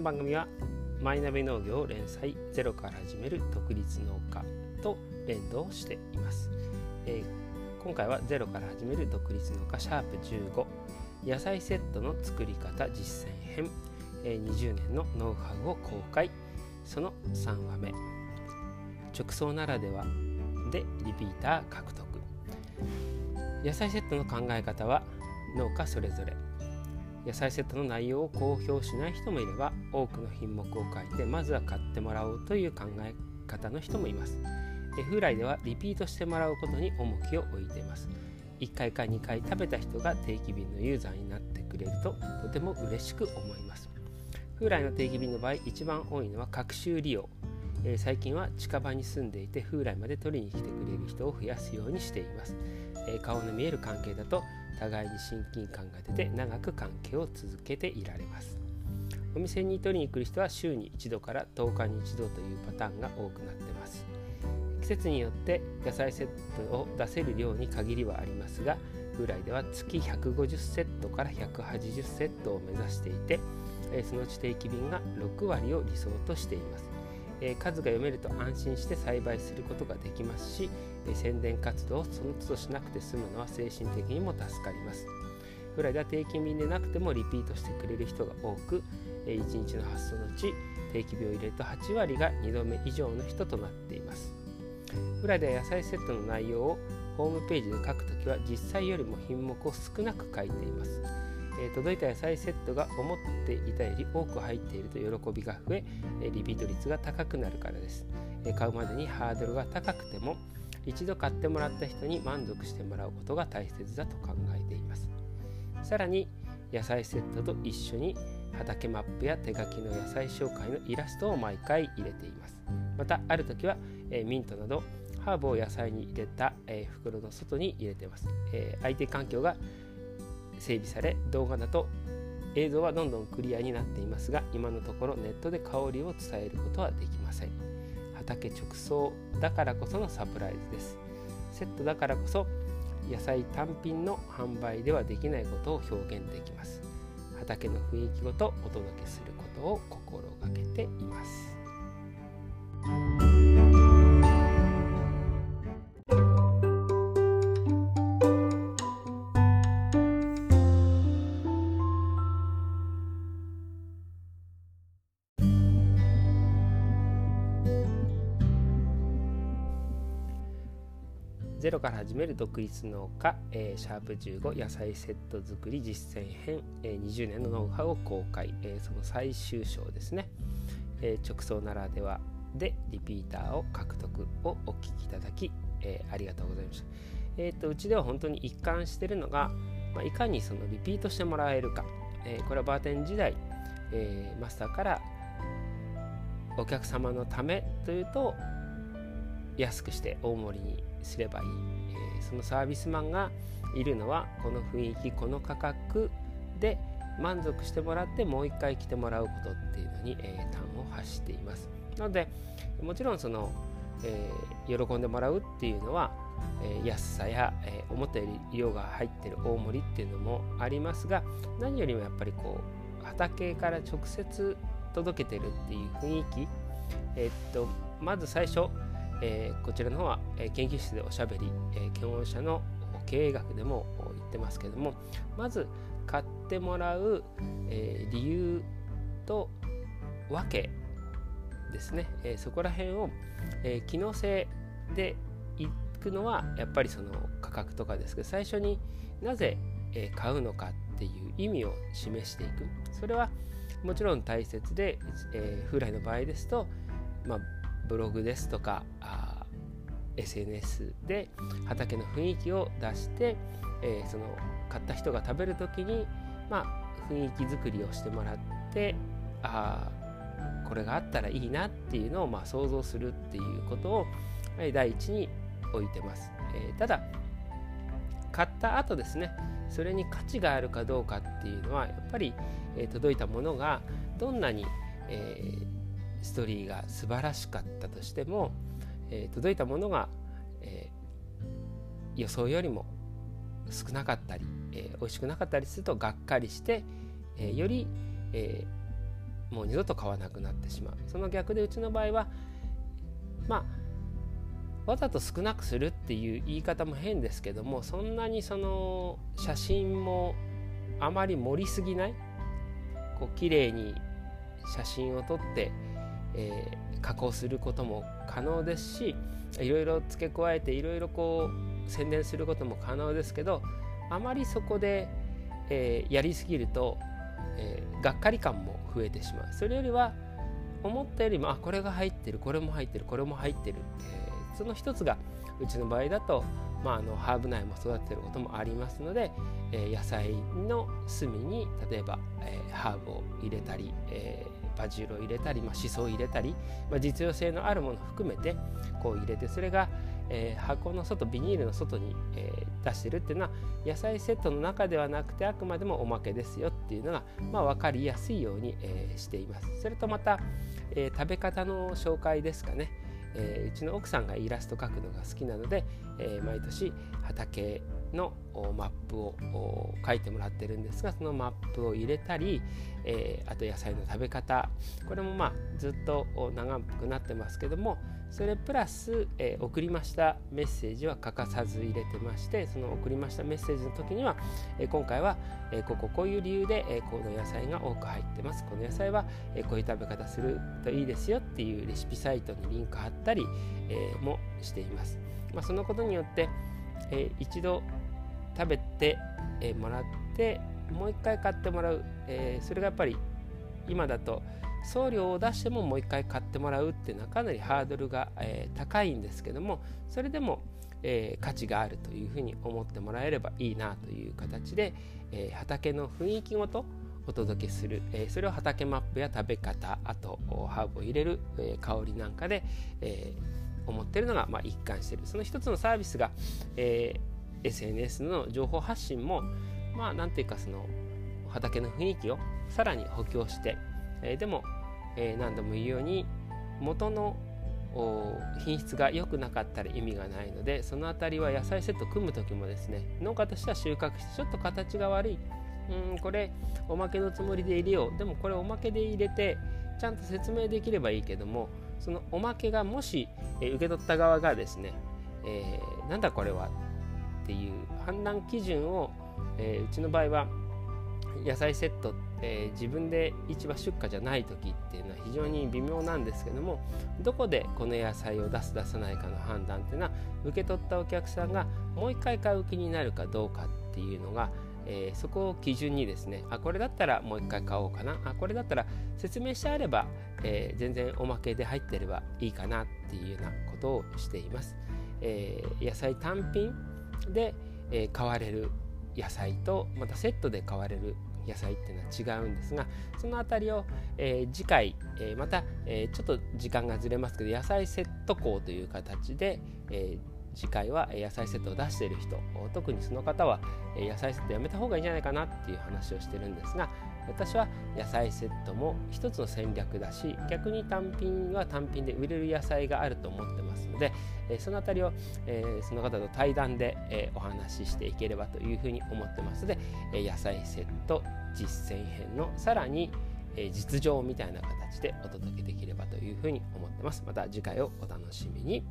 の番組はマイナビ農業連載ゼロから始める独立農家と連動しています、えー、今回はゼロから始める独立農家シャープ15野菜セットの作り方実践編、えー、20年のノウハウを公開。その3話目。直送ならではでリピーター獲得。野菜セットの考え方は農家それぞれ。野菜セットの内容を公表しない人もいれば多くの品目を書いてまずは買ってもらおうという考え方の人もいます。風来ではリピートしてもらうことに重きを置いています。1回か2回食べた人が定期便のユーザーになってくれるととても嬉しく思います。風来の定期便の場合一番多いのは各種利用。え、最近は近場に住んでいて風来まで取りに来てくれる人を増やすようにしています、え、顔の見える関係だと互いに親近感が出て長く関係を続けていられます。お店に取りに来る人は週に1度から10日に1度というパターンが多くなってます。季節によって野菜セットを出せる量に限りはありますが風来では月150セットから180セットを目指していてそのうち定期便が6割を理想としています。え数が読めると安心して栽培することができますし、え宣伝活動をその都度しなくて済むのは精神的にも助かります。フライでは定期便でなくてもリピートしてくれる人が多く、え1日の発送のうち定期便を入れると8割が2度目以上の人となっています。フライでは野菜セットの内容をホームページで書くときは実際よりも品目を少なく書いています。え届いた野菜セットが思っていたより多く入っていると喜びが増えリピート率が高くなるからです、え買うまでにハードルが高くても一度買ってもらった人に満足してもらうことが大切だと考えています。さらに野菜セットと一緒に畑マップや手書きの野菜紹介のイラストを毎回入れています。またある時は、えミントなどハーブを野菜に入れた、え袋の外に入れています、え相手環境が整備され動画だと映像はどんどんクリアになっていますが今のところネットで香りを伝えることはできません。畑直送だからこそのサプライズです。セットだからこそ野菜単品の販売ではできないことを表現できます。畑の雰囲気ごとお届けすることを心がけています。ゼロから始める独立農家、えー、シャープ15野菜セット作り実践編、えー、20年のノウハウを公開、えー、その最終章ですね、えー、直送ならではでリピーターを獲得をお聞きいただき、えー、ありがとうございました。えーと、うちでは本当に一貫しているのが、まあ、いかにそのリピートしてもらえるか、えー、これはバーテン時代、えー、マスターからお客様のためというと安くして大盛りにすればいい、え、そのサービスマンがいるのはこの雰囲気この価格で満足してもらってもう一回来てもらうことっていうのに、えー、端を発しています。なのでもちろんその、えー、喜んでもらうっていうのは、えー、安さや、えー、思ったより量が入ってる大盛りっていうのもありますが何よりもやっぱりこう畑から直接届けてるっていう雰囲気。えっとまず最初えー、こちらの方は、え、研究室でおしゃべり、えー、検温者の経営学でも言ってますけどもまず買ってもらう、え理由と訳ですね、えそこら辺を、え機能性でいくのはやっぱりその価格とかですけど最初になぜ、え買うのかっていう意味を示していく。それはもちろん大切で、えー、風来の場合ですと、まあ、ブログですとかあ SNS で畑の雰囲気を出して、えー、その買った人が食べる時に、まあ、雰囲気作りをしてもらってあこれがあったらいいなっていうのをまあ想像するっていうことを第一に置いてます。えー、ただ買った後ですねそれに価値があるかどうかっていうのはやっぱり、えー、届いたものがどんなに、えーストーリーが素晴らしかったとしても、えー、届いたものが、えー、予想よりも少なかったり、えー、美味しくなかったりするとがっかりして、えより、えもう二度と買わなくなってしまう。その逆でうちの場合はまあわざと少なくするっていう言い方も変ですけどもそんなにその写真もあまり盛りすぎないこう綺麗に写真を撮って、えー、加工することも可能ですしいろいろ付け加えていろいろこう宣伝することも可能ですけどあまりそこで、えー、やりすぎると、えー、がっかり感も増えてしまう。それよりは思ったよりもあこれが入ってるこれも入ってるこれも入ってる、えー、その一つがうちの場合だと、まあ、あのハーブ苗も育てることもありますので、えー、野菜の隅に例えば、えー、ハーブを入れたり、えー、バジルを入れたり、まあ、シソを入れたり、まあ、実用性のあるものを含めてこう入れてそれが、えー、箱の外ビニールの外に、えー、出してるっていうのは野菜セットの中ではなくてあくまでもおまけですよっていうのが、まあ、分かりやすいように、えー、しています。それとまた、え食べ方の紹介ですかね、えうちの奥さんがイラスト描くのが好きなので、え毎年畑のマップを書いてもらってるんですがそのマップを入れたり、えー、あと野菜の食べ方。これもまあずっと長くなってますけどもそれプラス、えー、送りましたメッセージは欠かさず入れてましてその送りましたメッセージの時には、えー、今回は、え、こここういう理由で、えこの野菜が多く入ってます。この野菜は、えこういう食べ方するといいですよっていうレシピサイトにリンク貼ったり、えもしています、まあ、そのことによって、え一度食べて、えもらってもう一回買ってもらう、えそれがやっぱり今だと送料を出してももう一回買ってもらうっていうのはかなりハードルが、えー、高いんですけどもそれでも、えー、価値があるというふうに思ってもらえればいいなという形で、えー、畑の雰囲気ごとお届けする、えそれを畑マップや食べ方あとハーブを入れる、え香りなんかで、え思ってるのが、まあ、一貫してる。その一つのサービスが、え SNS の情報発信もまあ何ていうかその畑の雰囲気をさらに補強してえー、でも、えー、何度も言うように元の品質が良くなかったら意味がないのでその辺りは野菜セット組む時もですね農家としては収穫してちょっと形が悪い。うんこれおまけのつもりで入れよ。うでもこれおまけで入れてちゃんと説明できればいいけどもそのおまけがもし、えー、受け取った側がですね、えー、なんだこれはっていう判断基準を、えー、うちの場合は野菜セット、えー、自分で市場出荷じゃない時っていうのは非常に微妙なんですけどもどこでこの野菜を出す出さないかの判断っていうのは受け取ったお客さんがもう一回買う気になるかどうかっていうのが、えー、そこを基準にですねあこれだったらもう一回買おうかなあこれだったら説明してあれば、えー、全然おまけで入ってればいいかなっていうようなことをしています。え野菜単品で、え買われる野菜とまたセットで買われる野菜っていうのは違うんですがその辺りを、えー、次回、えー、また、えー、ちょっと時間がずれますけど野菜セット校という形で、え次回は野菜セットを出している人特にその方は野菜セットやめた方がいいんじゃないかなっていう話をしてるんですが私は野菜セットも一つの戦略だし逆に単品は単品で売れる野菜があると思ってますので、えその辺りを、えその方と対談で、えお話ししていければというふうに思ってますので、え野菜セット実践編のさらに、え実情みたいな形でお届けできればというふうに思ってます。また次回をお楽しみに。